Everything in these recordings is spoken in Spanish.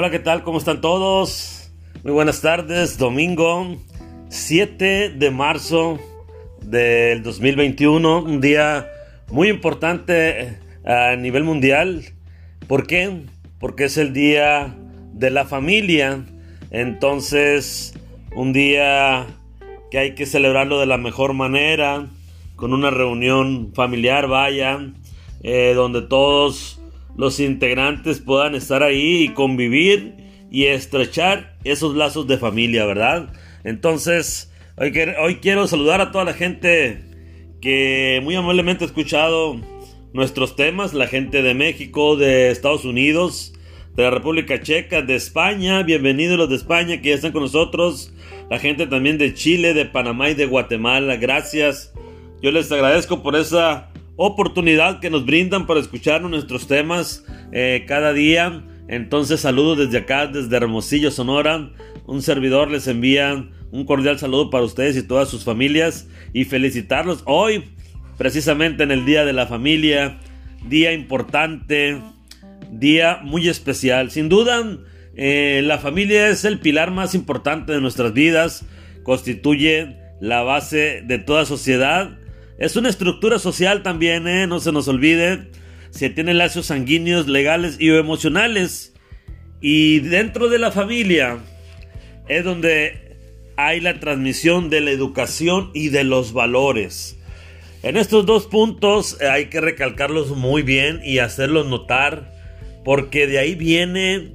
Hola, ¿qué tal? ¿Cómo están todos? Muy buenas tardes, domingo 7 de marzo del 2021, un día muy importante eh, a nivel mundial. ¿Por qué? Porque es el día de la familia. Entonces, un día que hay que celebrarlo de la mejor manera, con una reunión familiar, vaya, eh, donde todos los integrantes puedan estar ahí y convivir y estrechar esos lazos de familia, ¿verdad? Entonces, hoy, quiero saludar a toda la gente que muy amablemente ha escuchado nuestros temas, la gente de México, de Estados Unidos, de la República Checa, de España, bienvenidos los de España que ya están con nosotros, la gente también de Chile, de Panamá y de Guatemala, gracias. Yo les agradezco por esa oportunidad que nos brindan para escuchar nuestros temas eh, cada día. Entonces saludo desde acá, desde Hermosillo, Sonora. Un servidor les envía un cordial saludo para ustedes y todas sus familias y felicitarlos hoy, precisamente en el Día de la Familia, día importante, día muy especial. Sin duda, eh, la familia es el pilar más importante de nuestras vidas, constituye la base de toda sociedad es una estructura social también, ¿eh? no se nos olvide. Se tienen lazos sanguíneos, legales y emocionales. Y dentro de la familia es donde hay la transmisión de la educación y de los valores. En estos dos puntos hay que recalcarlos muy bien y hacerlos notar, porque de ahí viene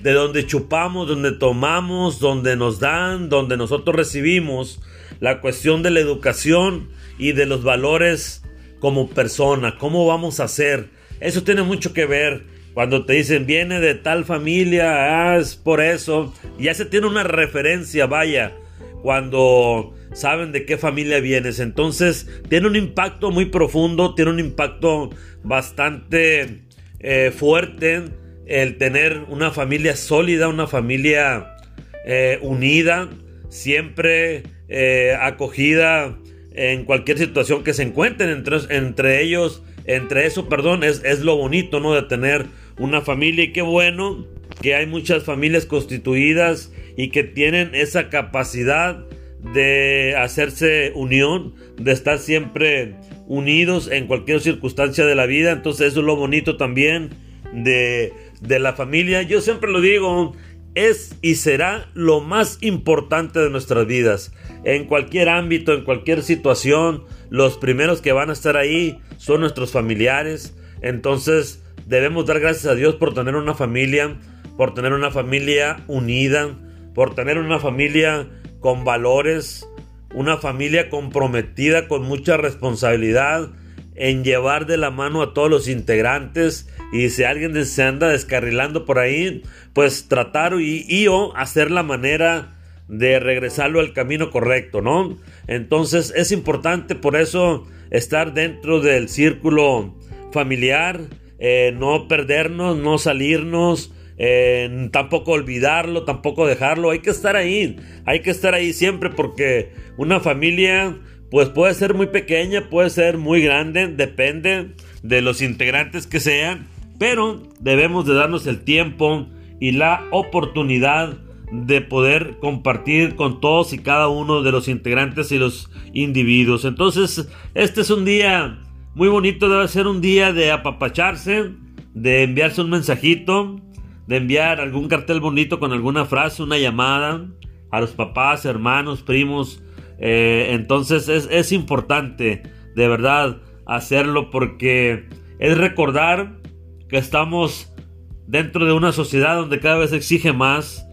de donde chupamos, donde tomamos, donde nos dan, donde nosotros recibimos la cuestión de la educación y de los valores como persona, cómo vamos a ser. Eso tiene mucho que ver. Cuando te dicen viene de tal familia, ah, es por eso. Ya se tiene una referencia, vaya, cuando saben de qué familia vienes. Entonces, tiene un impacto muy profundo, tiene un impacto bastante eh, fuerte el tener una familia sólida, una familia eh, unida, siempre eh, acogida en cualquier situación que se encuentren entre, entre ellos, entre eso, perdón, es, es lo bonito, ¿no? De tener una familia y qué bueno que hay muchas familias constituidas y que tienen esa capacidad de hacerse unión, de estar siempre unidos en cualquier circunstancia de la vida. Entonces eso es lo bonito también de, de la familia. Yo siempre lo digo, es y será lo más importante de nuestras vidas. En cualquier ámbito, en cualquier situación, los primeros que van a estar ahí son nuestros familiares. Entonces debemos dar gracias a Dios por tener una familia, por tener una familia unida, por tener una familia con valores, una familia comprometida con mucha responsabilidad en llevar de la mano a todos los integrantes y si alguien se anda descarrilando por ahí, pues tratar y, o hacer la manera de regresarlo al camino correcto, ¿no? Entonces es importante por eso estar dentro del círculo familiar, eh, no perdernos, no salirnos, eh, tampoco olvidarlo, tampoco dejarlo, hay que estar ahí, hay que estar ahí siempre porque una familia pues puede ser muy pequeña, puede ser muy grande, depende de los integrantes que sean, pero debemos de darnos el tiempo y la oportunidad de poder compartir con todos y cada uno de los integrantes y los individuos. Entonces, este es un día muy bonito, debe ser un día de apapacharse, de enviarse un mensajito, de enviar algún cartel bonito con alguna frase, una llamada a los papás, hermanos, primos. Eh, entonces es, es importante de verdad hacerlo porque es recordar que estamos dentro de una sociedad donde cada vez exige más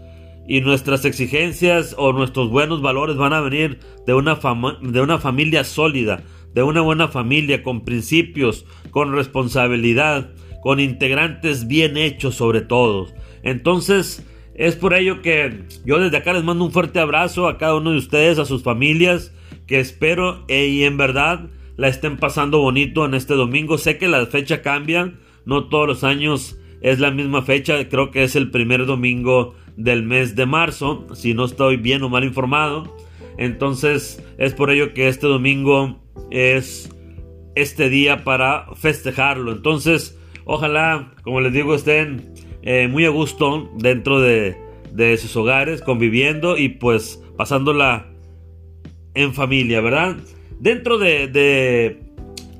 y nuestras exigencias o nuestros buenos valores van a venir de una, de una familia sólida, de una buena familia con principios, con responsabilidad, con integrantes bien hechos sobre todo. Entonces, es por ello que yo desde acá les mando un fuerte abrazo a cada uno de ustedes, a sus familias, que espero eh, y en verdad la estén pasando bonito en este domingo. Sé que la fecha cambia, no todos los años es la misma fecha, creo que es el primer domingo del mes de marzo, si no estoy bien o mal informado. Entonces es por ello que este domingo es este día para festejarlo. Entonces, ojalá, como les digo, estén eh, muy a gusto dentro de, de sus hogares, conviviendo y pues pasándola en familia, ¿verdad? Dentro de, de,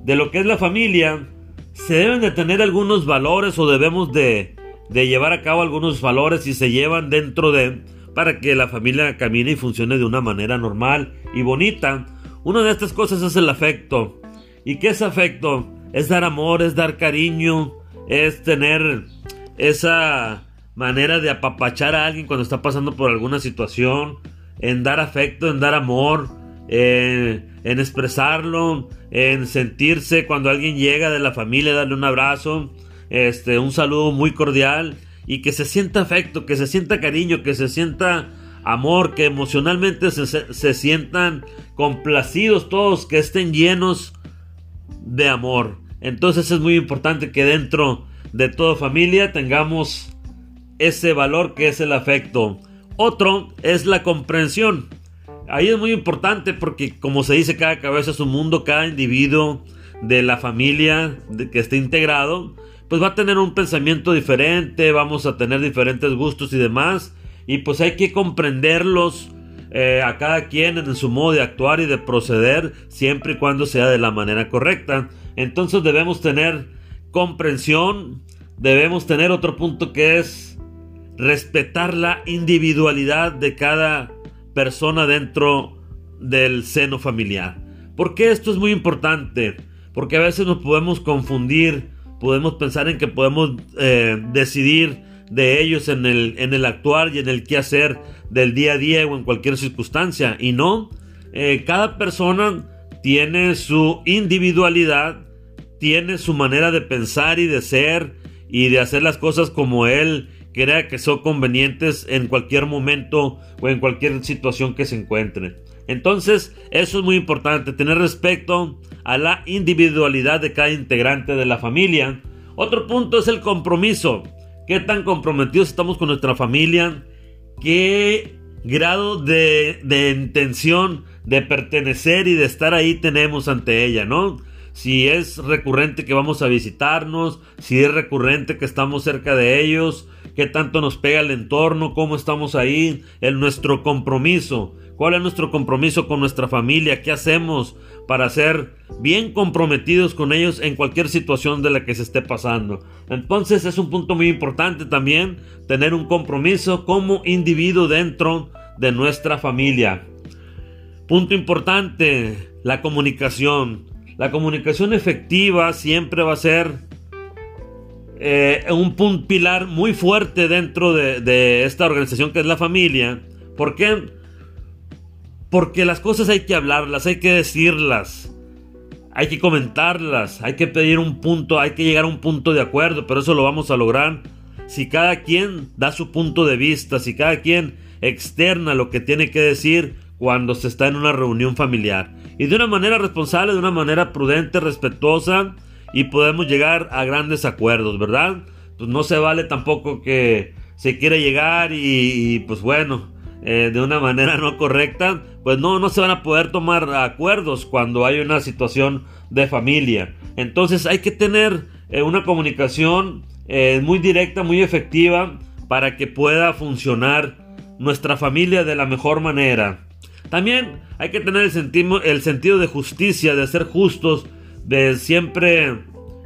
de, lo que es la familia, se deben de tener algunos valores o debemos de, de llevar a cabo algunos valores y se llevan dentro de para que la familia camine y funcione de una manera normal y bonita. Una de estas cosas es el afecto. ¿Y qué es afecto? Es dar amor, es dar cariño, es tener esa manera de apapachar a alguien cuando está pasando por alguna situación, en dar afecto, en dar amor, en, expresarlo, en sentirse cuando alguien llega de la familia, darle un abrazo, este, un saludo muy cordial y que se sienta afecto, que se sienta cariño, que se sienta amor, que emocionalmente se, se sientan complacidos todos, que estén llenos de amor. Entonces es muy importante que dentro de toda familia tengamos ese valor que es el afecto. Otro es la comprensión. Ahí es muy importante porque como se dice, cada cabeza es un mundo, cada individuo de la familia que esté integrado, pues va a tener un pensamiento diferente, vamos a tener diferentes gustos y demás, y pues hay que comprenderlos eh, a cada quien en su modo de actuar y de proceder, siempre y cuando sea de la manera correcta. Entonces debemos tener comprensión, debemos tener otro punto que es respetar la individualidad de cada persona dentro del seno familiar. ¿Por qué esto es muy importante? Porque a veces nos podemos confundir, podemos pensar en que podemos eh, decidir de ellos en el, en el actuar y en el qué hacer del día a día o en cualquier circunstancia. Y no, eh, cada persona tiene su individualidad, tiene su manera de pensar y de ser y de hacer las cosas como él crea que son convenientes en cualquier momento o en cualquier situación que se encuentre. Entonces, eso es muy importante, tener respeto a la individualidad de cada integrante de la familia. Otro punto es el compromiso. ¿Qué tan comprometidos estamos con nuestra familia? ¿Qué grado de, de intención de pertenecer y de estar ahí tenemos ante ella, ¿no? Si es recurrente que vamos a visitarnos, si es recurrente que estamos cerca de ellos, qué tanto nos pega el entorno, cómo estamos ahí, en nuestro compromiso, cuál es nuestro compromiso con nuestra familia, qué hacemos para ser bien comprometidos con ellos en cualquier situación de la que se esté pasando. Entonces es un punto muy importante también tener un compromiso como individuo dentro de nuestra familia. Punto importante, la comunicación. La comunicación efectiva siempre va a ser eh, un punto pilar muy fuerte dentro de, esta organización que es la familia. ¿Por qué? Porque las cosas hay que hablarlas, hay que decirlas, hay que comentarlas, hay que pedir un punto, hay que llegar a un punto de acuerdo, pero eso lo vamos a lograr si cada quien da su punto de vista, si cada quien externa lo que tiene que decir cuando se está en una reunión familiar. Y de una manera responsable, de una manera prudente, respetuosa, y podemos llegar a grandes acuerdos, ¿verdad? Pues no se vale tampoco que se quiera llegar y, pues bueno, eh, de una manera no correcta, pues no, no se van a poder tomar acuerdos cuando hay una situación de familia. Entonces hay que tener eh, una comunicación eh, muy directa, muy efectiva, para que pueda funcionar nuestra familia de la mejor manera. También hay que tener el, el sentido de justicia, de ser justos, de siempre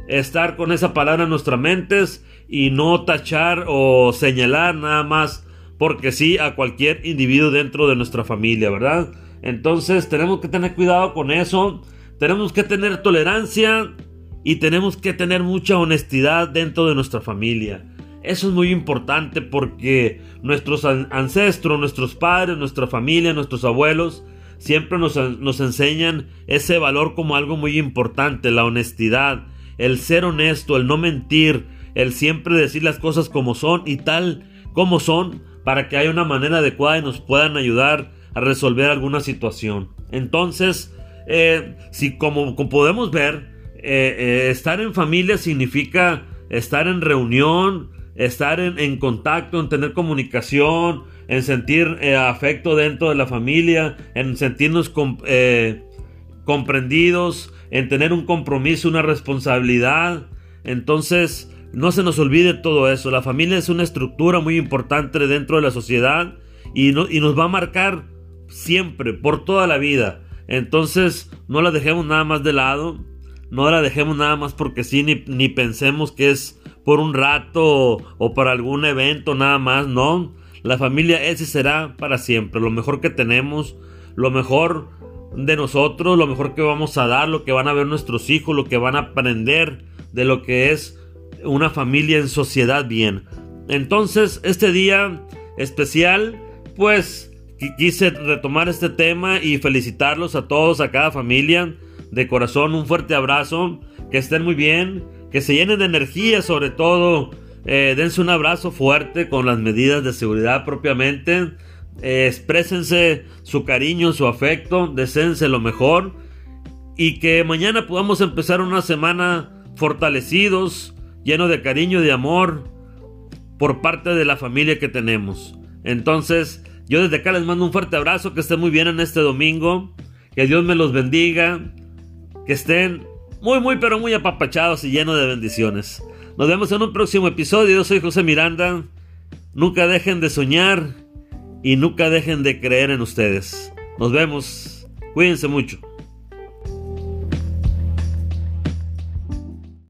estar con esa palabra en nuestras mentes y no tachar o señalar nada más porque sí a cualquier individuo dentro de nuestra familia, ¿verdad? Entonces tenemos que tener cuidado con eso, tenemos que tener tolerancia y tenemos que tener mucha honestidad dentro de nuestra familia. Eso es muy importante porque nuestros ancestros, nuestros padres, nuestra familia, nuestros abuelos, siempre nos, nos enseñan ese valor como algo muy importante, la honestidad, el ser honesto, el no mentir, el siempre decir las cosas como son y tal como son para que haya una manera adecuada y nos puedan ayudar a resolver alguna situación. Entonces, eh, si como, podemos ver, eh, eh, estar en familia significa estar en reunión, estar en, en contacto, en tener comunicación, en sentir eh, afecto dentro de la familia, en sentirnos eh, comprendidos, en tener un compromiso, una responsabilidad. Entonces, no se nos olvide todo eso. La familia es una estructura muy importante dentro de la sociedad y, y nos va a marcar siempre, por toda la vida. Entonces, no la dejemos nada más de lado. No la dejemos nada más porque sí, ni, ni pensemos que es por un rato o, para algún evento nada más. No, la familia ese será para siempre. Lo mejor que tenemos, lo mejor de nosotros, lo mejor que vamos a dar, lo que van a ver nuestros hijos, lo que van a aprender de lo que es una familia en sociedad bien. Entonces, este día especial, pues quise retomar este tema y felicitarlos a todos, a cada familia. De corazón, un fuerte abrazo. Que estén muy bien. Que se llenen de energía, sobre todo. Eh, dense un abrazo fuerte con las medidas de seguridad propiamente. Eh, exprésense su cariño, su afecto. Deseense lo mejor. Y que mañana podamos empezar una semana fortalecidos, lleno de cariño y de amor por parte de la familia que tenemos. Entonces, yo desde acá les mando un fuerte abrazo, que estén muy bien en este domingo, que Dios me los bendiga, que estén muy, muy, pero muy apapachados y llenos de bendiciones. Nos vemos en un próximo episodio, yo soy José Miranda. Nunca dejen de soñar y nunca dejen de creer en ustedes. Nos vemos. Cuídense mucho.